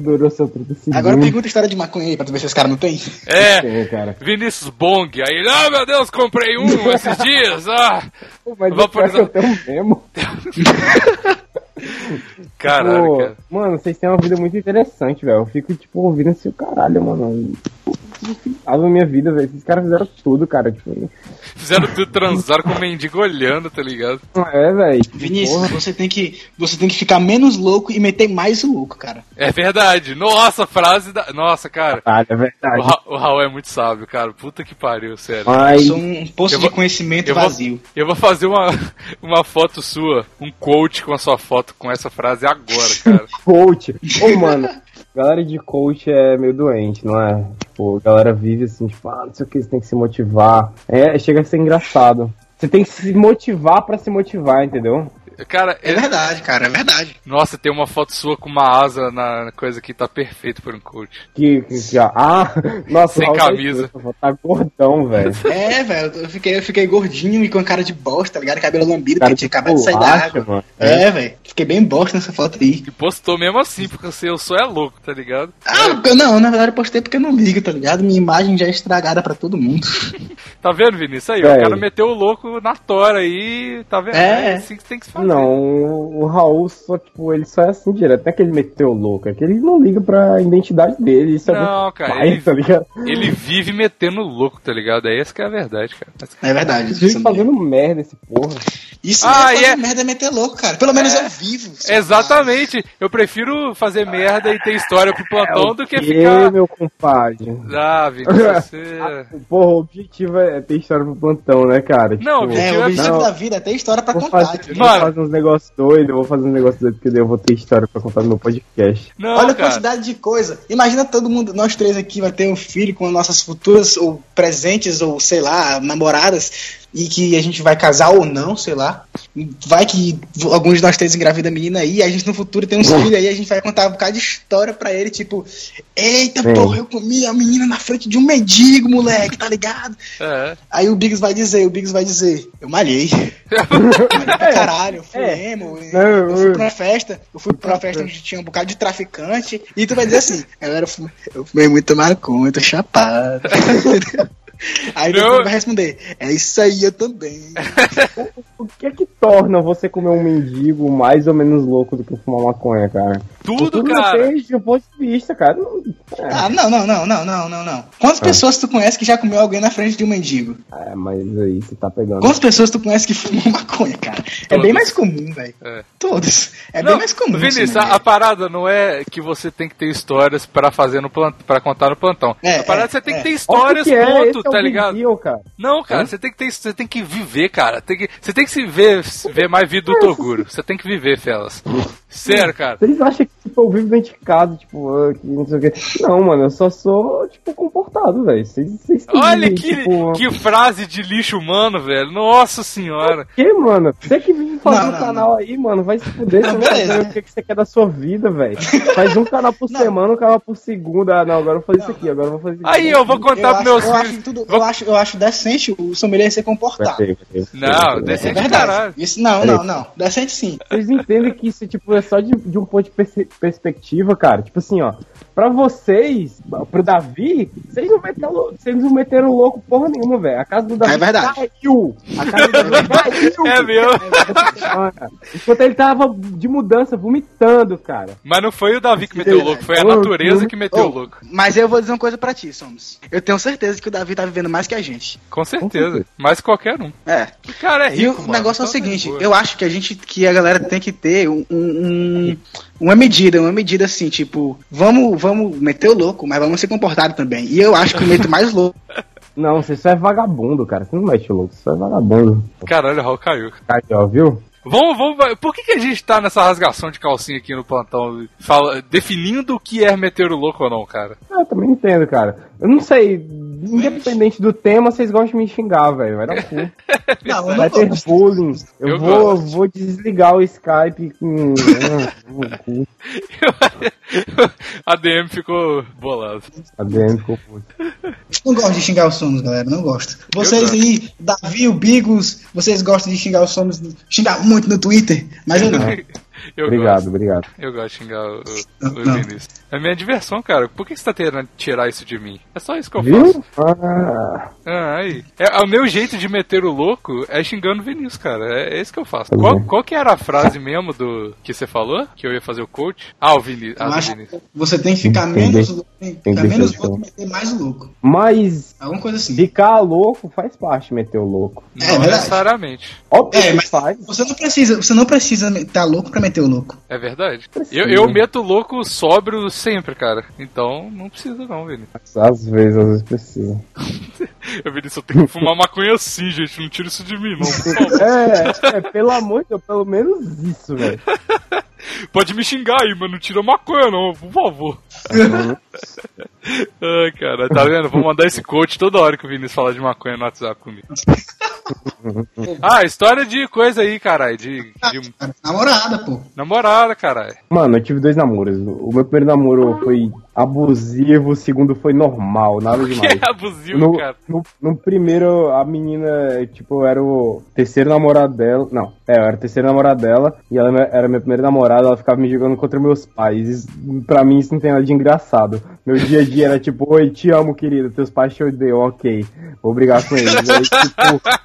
Durou só 30 segundos. Agora pergunta a história de maconha aí pra tu ver se esse cara não tem. É, Tem, cara. Vinícius Bong. Aí ele, ah, meu Deus, comprei um esses dias. Ah, mas Vou eu tenho mesmo. caralho, Pô, cara. Mano, vocês têm uma vida muito interessante, velho. Eu fico, tipo, ouvindo assim, caralho, mano. A minha vida, velho. Esses caras fizeram tudo, cara. Tipo, Fizeram tudo transar com o mendigo olhando, tá ligado? é, velho. Vinícius, você tem, que, você tem que ficar menos louco e meter mais o louco, cara. É verdade. Nossa, frase da. Nossa, cara. Caralho, é O, verdade. Ra o Raul é muito sábio, cara. Puta que pariu, sério. Eu Mas, sou um poço Eu de vou- conhecimento Eu vou, vazio. eu vou fazer uma, uma foto sua, um quote com a sua foto com essa frase agora, cara. coach. Ô, mano, galera de coach é meio doente, não é? Tipo, a galera vive assim, tipo, ah, não sei o que, você tem que se motivar. É, chega a ser engraçado. Você tem que se motivar pra se motivar, entendeu? Cara, É verdade, cara, é verdade. Nossa, tem uma foto sua com uma asa na coisa que tá perfeito para um coach. Que, que, que, ó, ah, nossa, Sem camisa. Tá gordão, velho. É, velho, eu fiquei, eu fiquei gordinho e com cara de bosta, tá ligado? Cabelo lambido, Cara porque tinha acabado de sair da água. mano. É, velho. Fiquei bem bosta nessa foto aí. E postou mesmo assim, porque você, eu sou é louco, tá ligado? Ah, não, na verdade eu postei porque eu não ligo, tá ligado? Minha imagem já é estragada pra todo mundo. Tá vendo, Vinícius? Aí, É. o cara meteu o louco na tora aí, tá vendo? É. É assim que tem que se fazer. Não, o Raul só, tipo, ele só é assim direto. Não é que ele meteu louco, é que ele não liga pra identidade dele. Isso é Não, muito cara, pai, ele- tá ligado? Ele vive metendo louco, tá ligado? É essa que é a verdade, cara. É verdade. Ele vive fazendo merda esse porra. Isso Ah, é é- merda é meter louco, cara. Pelo menos eu vivo. Exatamente. Eu prefiro fazer merda e ter história pro plantão do que E, ficar. meu compadre? Ah, Vinícius, você. Porra, o objetivo é ter história pro plantão, né, cara? Não, Tipo, É, o objetivo Não. da vida é ter história pra Vou contar. fazer, Mano. Fazer uns negócios doidos, eu vou fazer uns negócios doidos, porque daí eu vou ter história pra contar no meu podcast. Não, Olha a cara. quantidade de coisa. Imagina todo mundo, nós três aqui, vai ter um filho com nossas futuras ou presentes ou sei lá, namoradas e que a gente vai casar ou não, sei lá. Vai que alguns de nós três engravida a menina aí, a gente no futuro tem uns filhos aí, a gente vai contar um bocado de história pra ele, tipo, eita Sim. porra, eu comi a menina na frente de um mendigo, moleque, tá ligado? É. Aí o Biggs vai dizer, o Biggs vai dizer, eu malhei. malhei pra caralho, eu fui É. emo, Não, eu fui eu- pra uma festa, eu fui pra uma festa onde tinha um bocado de traficante, e tu vai dizer assim, eu fumei, eu fumei muito maconha, eu tô chapado. Aí Não. vai responder, é isso aí, eu também. O que é que torna você comer um mendigo mais ou menos louco do que fumar maconha, cara? Tudo, cara. depende de um ponto de vista, cara. Não- É, Ah, não, não, não, não, não, não, não. Quantas pessoas tu conhece que já comeu alguém na frente de um mendigo? é, mas aí você tá pegando. Quantas pessoas tu conhece que fumam maconha, cara? É bem mais comum, velho. É. Todos. É Não, bem mais comum. Vinícius, isso, né, a, a parada não é que você tem que ter histórias pra fazer no plant... para contar no plantão. É, a parada é é, que você tem é. que ter Olha o histórias, que é, ponto, é tá ligado? deal, cara. Não, cara, você tem que ter, você tem que viver, cara. Tem que, você tem que se ver, ver mais vida do Toguro. Você tem que viver, Felas. Sério, cara. Vocês acham que tipo, eu vivo casa, tipo, ah, que não sei o quê. Não, mano, eu só sou, tipo, comportado, velho. Vocês Olha que, tipo, que frase de lixo humano, velho. Nossa senhora. que, mano? Você que vive fazendo Não, um não, canal aí, mano, vai se fuder, Não, você não o que, que você quer da sua vida, velho. Faz um canal por Não. semana, um canal por segunda. Ah, não, agora eu vou fazer isso aqui, agora eu vou fazer isso Aí eu vou contar pros meus eu, filhos. acho tudo, Vou- eu, acho, eu acho decente o sommelier ser comportado. Não. É decente verdade. caralho. Isso, não, não, não. Decente sim. Vocês entendem que isso, tipo, é só de, de um ponto de perce- perspectiva, cara. Tipo assim, ó. Pra vocês, pro Davi, vocês não meteram, vocês não meteram louco porra nenhuma, velho. A casa do Davi É verdade. caiu. A casa do Davi caiu. É meu. Enquanto ele tava de mudança, vomitando, cara. Mas não foi o Davi que meteu o louco, foi a natureza que meteu louco. Mas eu vou dizer uma coisa pra ti, Somos. Eu tenho certeza que o Davi tá vivendo mais que a gente. Com certeza. Mais qualquer um. É. O cara é E rico, o mano. negócio é o tá seguinte, boa. eu acho que a gente, que a galera tem que ter um, um- uma medida, uma medida assim, tipo, vamos, vamos meter o louco, mas vamos ser comportados também. E eu acho que eu meto mais louco. Não, você só é vagabundo, cara. Você não mete o louco, você só é vagabundo. Caralho, o Raul caiu. Ó, viu? Vamos, vamos. Por que, que a gente tá nessa rasgação de calcinha aqui no plantão? Fala, definindo o que é meter o louco ou não, cara? Ah, eu também entendo, cara. Eu não sei, independente do tema, vocês gostam de me xingar, velho. Vai dar um cu. Não, eu Vai não ter gosto. bullying. Eu, Eu vou, gosto. vou desligar o Skype com. Ah, cu. a DM ficou bolada. A DM ficou puta. Não gosto de xingar os somos, galera, não gosto. Vocês gosto. aí, Davi, o Bigos, vocês gostam de xingar os somos, xingar muito no Twitter, mas eu não. Eu Obrigado, gosto. obrigado. Eu gosto de xingar o, o. Vinícius. É minha diversão, cara. Por que você tá querendo tirar isso de mim? É só isso que eu Viu? faço. Ah, Ah, aí. É, o meu jeito de meter o louco é xingando o Vinícius, cara. É, é isso que eu faço. Qual, é. qual que era a frase mesmo do que você falou? Que eu ia fazer o coach? Ah, o Vinícius. Ah, Vinícius. que você tem que ficar Entendi. menos louco, ficar menos louco e meter mais louco. mas Alguma coisa assim. ficar louco faz parte de meter o louco. É, Não verdade. necessariamente. Óbvio É, que mas faz. você não precisa, você não precisa estar louco pra meter o louco. É verdade. Eu, eu meto o louco sóbrio sempre, cara. Então não precisa não, Vinícius. Às vezes, às vezes precisa. Eu, Vinícius, eu tenho que fumar maconha assim, gente. Não tira isso de mim, não. É, é, pelo amor de Deus, pelo menos isso, velho. Pode me xingar aí, mas não tira maconha não, por favor. Ai, cara, tá vendo? Vou mandar esse coach toda hora que o Vinícius falar de maconha no WhatsApp comigo. Ah, história de coisa aí, caralho. De, de namorada, pô. namorada, caralho. Mano, eu tive dois namoros. O meu primeiro namoro foi abusivo, o segundo foi normal, nada Que demais. é abusivo, No, cara. no, no primeiro, a menina, tipo, eu era o terceiro namorado dela. Não, é, eu era o terceiro namorado dela. E ela era minha primeira namorada, ela ficava me jogando contra meus pais. Isso, pra mim, isso não tem nada de engraçado. Meu dia a dia era tipo, oi, te amo, querida. Teus pais te odeiam, ok. Vou brigar com eles. Aí, tipo.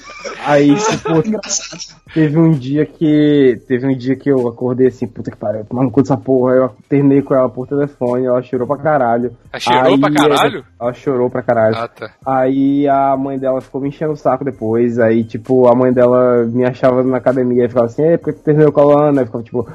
Aí, tipo. Teve um dia que. Teve um dia que eu acordei assim, puta que pariu, tomar no cu dessa porra. Eu terminei com ela por telefone, ela chorou pra caralho. Ela chorou pra caralho? Ela chorou pra caralho. Ah, tá. Aí a mãe dela ficou me enchendo o saco depois. Aí, tipo, a mãe dela me achava na academia e ficava assim, é porque tu terminou com a Lana? Aí ficava tipo,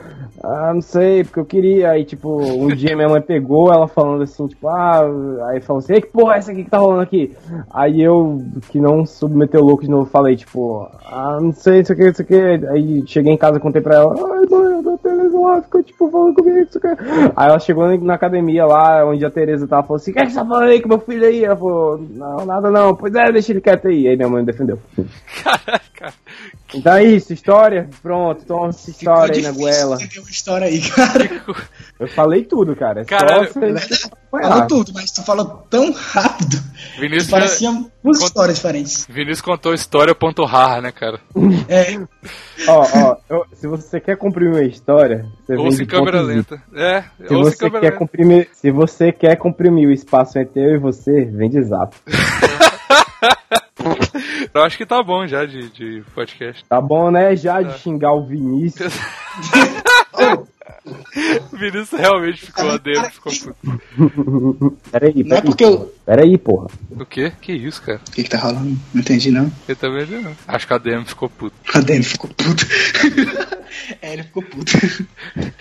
ah, não sei, porque eu queria. Aí, tipo, um dia minha mãe pegou ela falando assim, tipo, ah, aí falou assim, ei, que porra é essa aqui que tá rolando aqui? Aí eu, que não submeteu louco de novo, falei, tipo, ah, não sei, isso aqui, isso aqui. Aí cheguei em casa, contei pra ela, ai, mãe, a Tereza lá ficou, tipo, falando comigo, isso aqui. Aí ela chegou na academia lá, onde a Tereza tava, falou assim, o que é que você tá falando aí com meu filho aí? Ela falou, não, nada não, pois é, deixa ele quieto aí. Aí minha mãe me defendeu. Caraca. Então é isso, história? Pronto, toma essa história aí na goela. ter uma história aí, cara. Eu falei tudo, cara. É Caralho. só É. Falou tudo, mas tu falou tão rápido que Vinícius, pareciam duas Conta- histórias diferentes. Vinícius contou história.rar, né, cara? É, Ó, ó, eu- se você quer comprimir uma história, você Ouça em câmera ponto lenta. É, Se ouça em você, câmera quer lenta. comprimir, se você quer comprimir o espaço entre eu e você, vem de zap. Eu acho que tá bom já de, de podcast. Tá bom, né? Já de xingar o Vinícius. O Vinícius realmente ficou a dele, ficou puto. Peraí, não é peraí. porque eu. Peraí, porra. O quê? Que isso, cara? O que, que tá rolando? Não entendi, não. Eu também não. Acho que a DM ficou puto. A Dani ficou puto. é, ele ficou puto.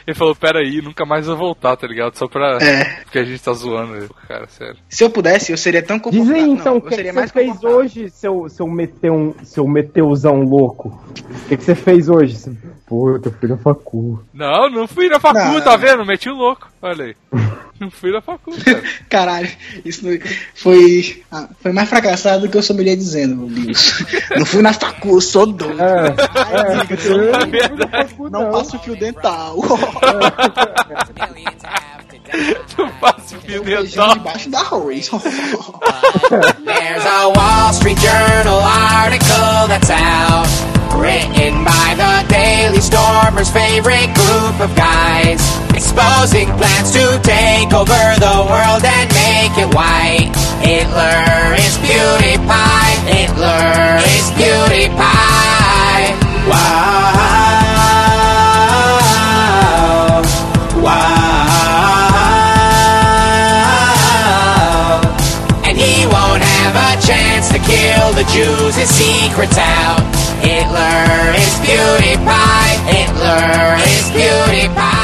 Ele falou, pera aí, nunca mais vou voltar, tá ligado? Só pra... É. Porque a gente tá zoando ele, cara, sério. Se eu pudesse, eu seria tão confortável. aí então, o que, que seria você mais fez hoje, seu, seu, meteum, seu meteuzão louco? O que, que você fez hoje? Puta, eu fui na facu. Não, não fui na facu, Não. tá vendo? Meti o louco, olha aí. Não fui na facu, cara. Caralho, isso não- foi, ah, foi mais fracassado do que eu sommelier dizendo, meu Deus. Não fui na facu, sou doido. É, Ai, é, eu não, eu facu, não não. passo fio dental. Tu passa o fio dental. debaixo da arroz. There's a Wall Street Journal article that's out, written by the Daily Stormer's favorite group of guys, exposing plans to take over the world and make it white. Hitler is beauty pie. Hitler is beauty pie. Wow. Wow. And he won't have a chance to kill the Jews. His secret's out. Hitler is PewDiePie. Hitler is PewDiePie.